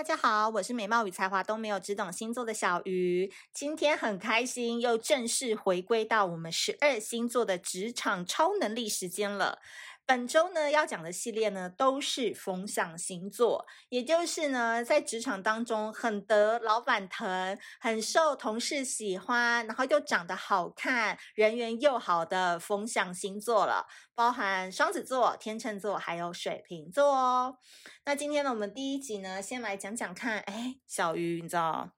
大家好，我是美貌与才华都没有，只懂星座的小鱼。今天很开心，又正式回归到我们十二星座的职场超能力时间了。本周呢，要讲的系列呢，都是风象星座，也就是呢，在职场当中很得老板疼、很受同事喜欢，然后又长得好看、人缘又好的风象星座了，包含双子座、天秤座，还有水瓶座哦。那今天呢，我们第一集呢，先来讲讲看，哎，小鱼，你知道，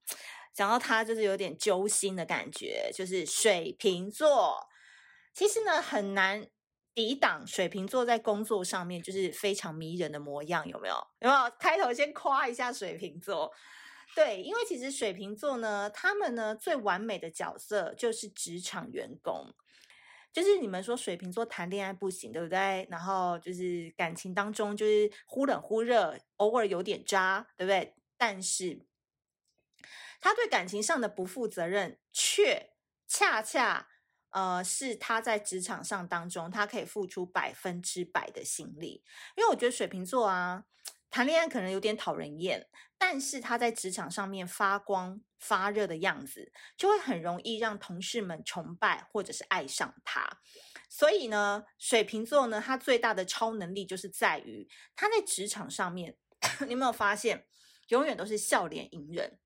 讲到他就是有点揪心的感觉，就是水瓶座，其实呢，很难。抵挡水瓶座在工作上面就是非常迷人的模样，有没有？有没有？开头先夸一下水瓶座，对，因为其实水瓶座呢，他们呢最完美的角色就是职场员工，就是你们说水瓶座谈恋爱不行，对不对？然后就是感情当中就是忽冷忽热，偶尔有点渣，对不对？但是他对感情上的不负责任，却恰恰。呃，是他在职场上当中，他可以付出百分之百的心力。因为我觉得水瓶座啊，谈恋爱可能有点讨人厌，但是他在职场上面发光发热的样子，就会很容易让同事们崇拜或者是爱上他。所以呢，水瓶座呢，他最大的超能力就是在于他在职场上面，你有没有发现，永远都是笑脸迎人。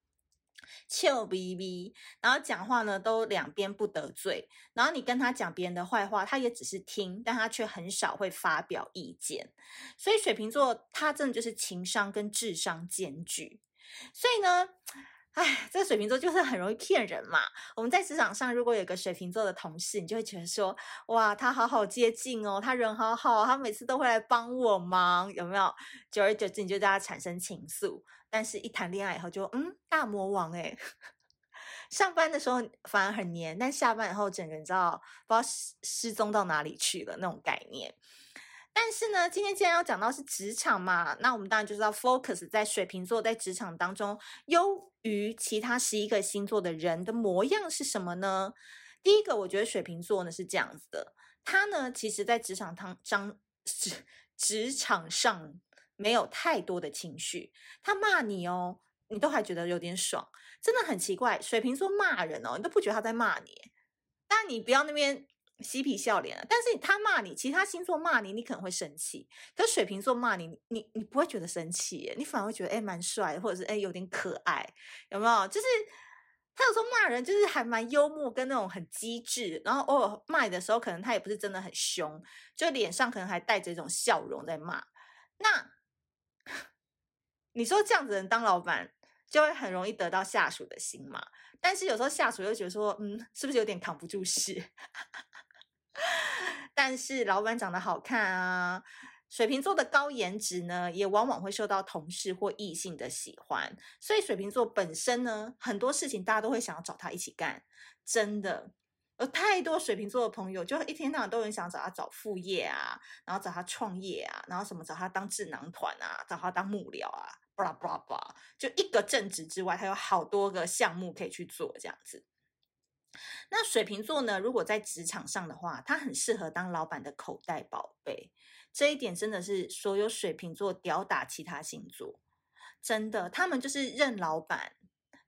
俏逼逼，然后讲话呢都两边不得罪，然后你跟他讲别人的坏话，他也只是听，但他却很少会发表意见。所以水瓶座他真的就是情商跟智商兼具。所以呢，哎，这个水瓶座就是很容易骗人嘛。我们在职场上如果有个水瓶座的同事，你就会觉得说，哇，他好好接近哦，他人好好，他每次都会来帮我忙，有没有？久而久之，你就对他产生情愫。但是，一谈恋爱以后就嗯，大魔王诶，上班的时候反而很黏，但下班以后整个人知道不知道失失踪到哪里去了那种概念。但是呢，今天既然要讲到是职场嘛，那我们当然就是要 focus 在水瓶座在职场当中优于其他十一个星座的人的模样是什么呢？第一个，我觉得水瓶座呢是这样子的，他呢其实在职场当张职职场上。没有太多的情绪，他骂你哦，你都还觉得有点爽，真的很奇怪。水瓶座骂人哦，你都不觉得他在骂你，但你不要那边嬉皮笑脸。但是他骂你，其他星座骂你，你可能会生气。可是水瓶座骂你，你你不会觉得生气，你反而会觉得哎蛮帅，或者是哎有点可爱，有没有？就是他有时候骂人，就是还蛮幽默，跟那种很机智。然后偶尔骂你的时候，可能他也不是真的很凶，就脸上可能还带着一种笑容在骂。那。你说这样子人当老板，就会很容易得到下属的心嘛？但是有时候下属又觉得说，嗯，是不是有点扛不住事？但是老板长得好看啊，水瓶座的高颜值呢，也往往会受到同事或异性的喜欢。所以水瓶座本身呢，很多事情大家都会想要找他一起干，真的。有太多水瓶座的朋友，就一天到晚都很想找他找副业啊，然后找他创业啊，然后什么找他当智囊团啊，找他当幕僚啊，巴拉巴拉巴拉，就一个正职之外，他有好多个项目可以去做这样子。那水瓶座呢，如果在职场上的话，他很适合当老板的口袋宝贝，这一点真的是所有水瓶座吊打其他星座，真的，他们就是认老板。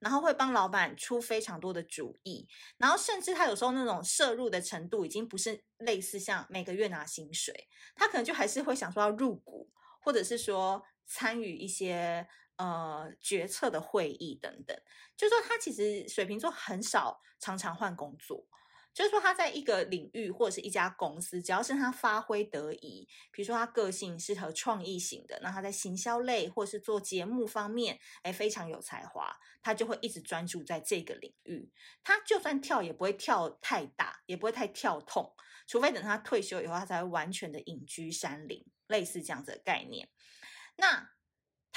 然后会帮老板出非常多的主意，然后甚至他有时候那种摄入的程度已经不是类似像每个月拿薪水，他可能就还是会想说要入股，或者是说参与一些呃决策的会议等等。就是说他其实水瓶座很少常常换工作。就是说，他在一个领域或者是一家公司，只要是他发挥得宜，比如说他个性适合创意型的，那他在行销类或是做节目方面，哎，非常有才华，他就会一直专注在这个领域。他就算跳也不会跳太大，也不会太跳痛，除非等他退休以后，他才会完全的隐居山林，类似这样子的概念。那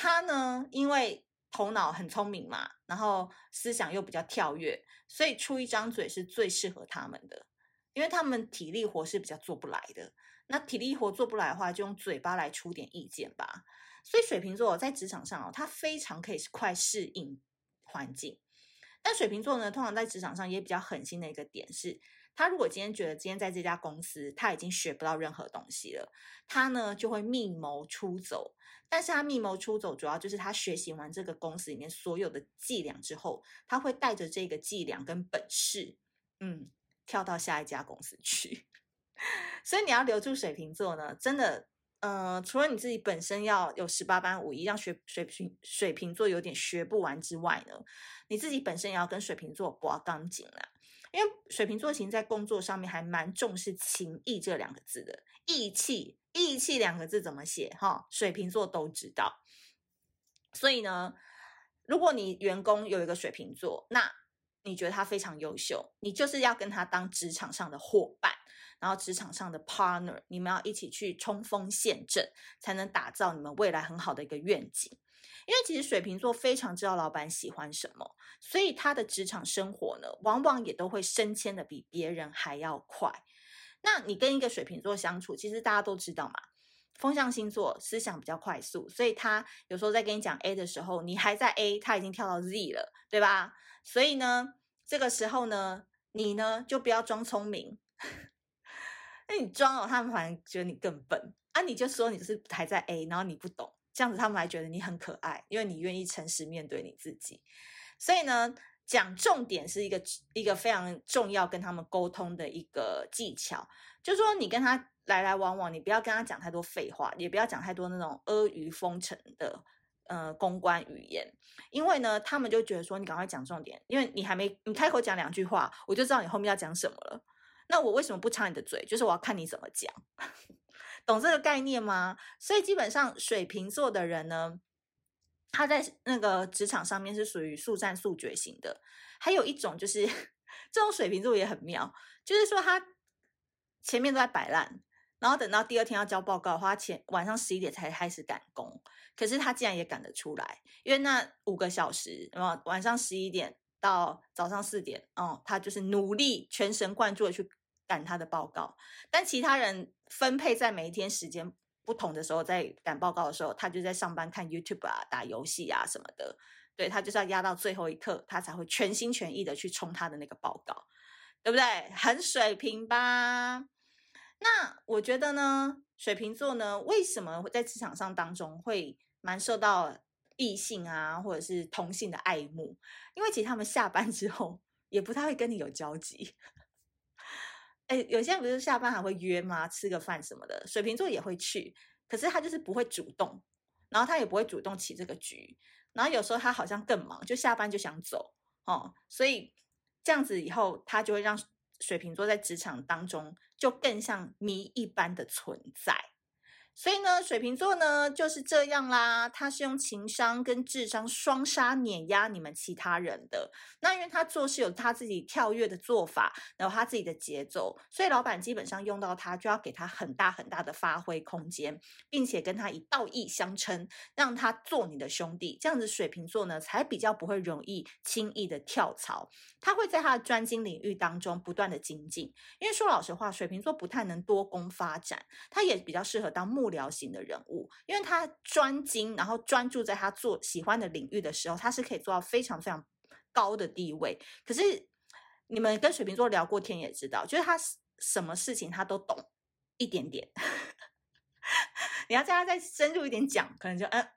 他呢，因为头脑很聪明嘛，然后思想又比较跳跃，所以出一张嘴是最适合他们的，因为他们体力活是比较做不来的。那体力活做不来的话，就用嘴巴来出点意见吧。所以水瓶座在职场上哦，他非常可以快适应环境。但水瓶座呢，通常在职场上也比较狠心的一个点是，他如果今天觉得今天在这家公司他已经学不到任何东西了，他呢就会密谋出走。但是他密谋出走，主要就是他学习完这个公司里面所有的伎俩之后，他会带着这个伎俩跟本事，嗯，跳到下一家公司去。所以你要留住水瓶座呢，真的，呃，除了你自己本身要有十八般武艺，让学水瓶水瓶座有点学不完之外呢，你自己本身也要跟水瓶座拔钢筋啦。因为水瓶座其实，在工作上面还蛮重视情义这两个字的，义气，义气两个字怎么写？哈，水瓶座都知道。所以呢，如果你员工有一个水瓶座，那你觉得他非常优秀，你就是要跟他当职场上的伙伴，然后职场上的 partner，你们要一起去冲锋陷阵，才能打造你们未来很好的一个愿景。因为其实水瓶座非常知道老板喜欢什么，所以他的职场生活呢，往往也都会升迁的比别人还要快。那你跟一个水瓶座相处，其实大家都知道嘛，风象星座思想比较快速，所以他有时候在跟你讲 A 的时候，你还在 A，他已经跳到 Z 了，对吧？所以呢，这个时候呢，你呢就不要装聪明，那你装哦，他们反而觉得你更笨啊！你就说你就是还在 A，然后你不懂。这样子他们还觉得你很可爱，因为你愿意诚实面对你自己。所以呢，讲重点是一个一个非常重要跟他们沟通的一个技巧。就是说，你跟他来来往往，你不要跟他讲太多废话，也不要讲太多那种阿谀奉承的呃公关语言，因为呢，他们就觉得说你赶快讲重点，因为你还没你开口讲两句话，我就知道你后面要讲什么了。那我为什么不插你的嘴？就是我要看你怎么讲。懂这个概念吗？所以基本上水瓶座的人呢，他在那个职场上面是属于速战速决型的。还有一种就是 这种水瓶座也很妙，就是说他前面都在摆烂，然后等到第二天要交报告的话，前晚上十一点才开始赶工。可是他竟然也赶得出来，因为那五个小时，然后晚上十一点到早上四点，哦，他就是努力全神贯注的去赶他的报告，但其他人。分配在每一天时间不同的时候，在赶报告的时候，他就在上班看 YouTube 啊、打游戏啊什么的。对，他就是要压到最后一刻，他才会全心全意的去冲他的那个报告，对不对？很水瓶吧？那我觉得呢，水瓶座呢，为什么会在职场上当中会蛮受到异性啊或者是同性的爱慕？因为其实他们下班之后也不太会跟你有交集。哎，有些人不是下班还会约吗？吃个饭什么的，水瓶座也会去，可是他就是不会主动，然后他也不会主动起这个局，然后有时候他好像更忙，就下班就想走哦，所以这样子以后他就会让水瓶座在职场当中就更像谜一般的存在。所以呢，水瓶座呢就是这样啦，他是用情商跟智商双杀碾压你们其他人的。那因为他做事有他自己跳跃的做法，然后他自己的节奏，所以老板基本上用到他就要给他很大很大的发挥空间，并且跟他以道义相称，让他做你的兄弟。这样子，水瓶座呢才比较不会容易轻易的跳槽。他会在他的专精领域当中不断的精进。因为说老实话，水瓶座不太能多工发展，他也比较适合当幕。聊型的人物，因为他专精，然后专注在他做喜欢的领域的时候，他是可以做到非常非常高的地位。可是你们跟水瓶座聊过天也知道，就是他什么事情他都懂一点点。你要叫他再深入一点讲，可能就嗯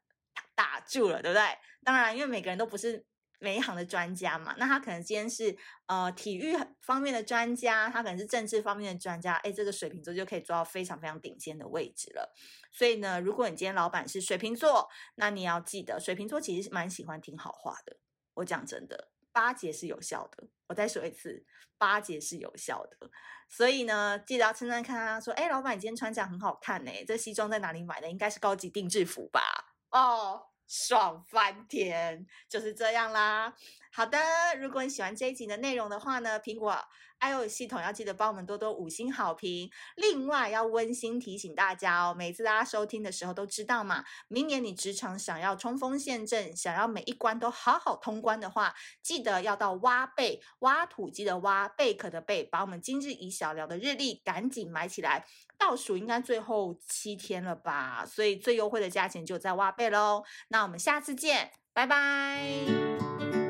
打住了，对不对？当然，因为每个人都不是。每一行的专家嘛，那他可能今天是呃体育方面的专家，他可能是政治方面的专家，哎，这个水瓶座就可以做到非常非常顶尖的位置了。所以呢，如果你今天老板是水瓶座，那你要记得，水瓶座其实蛮喜欢听好话的。我讲真的，巴结是有效的。我再说一次，巴结是有效的。所以呢，记得要称赞看他说，哎，老板，你今天穿这样很好看呢，这西装在哪里买的？应该是高级定制服吧？哦。爽翻天，就是这样啦。好的，如果你喜欢这一集的内容的话呢，苹果 iOS 系统要记得帮我们多多五星好评。另外要温馨提醒大家哦，每次大家收听的时候都知道嘛，明年你职场想要冲锋陷阵，想要每一关都好好通关的话，记得要到挖贝挖土机的挖贝壳的贝，把我们今日宜小聊的日历赶紧买起来。倒数应该最后七天了吧，所以最优惠的价钱就在挖贝喽。那我们下次见，拜拜。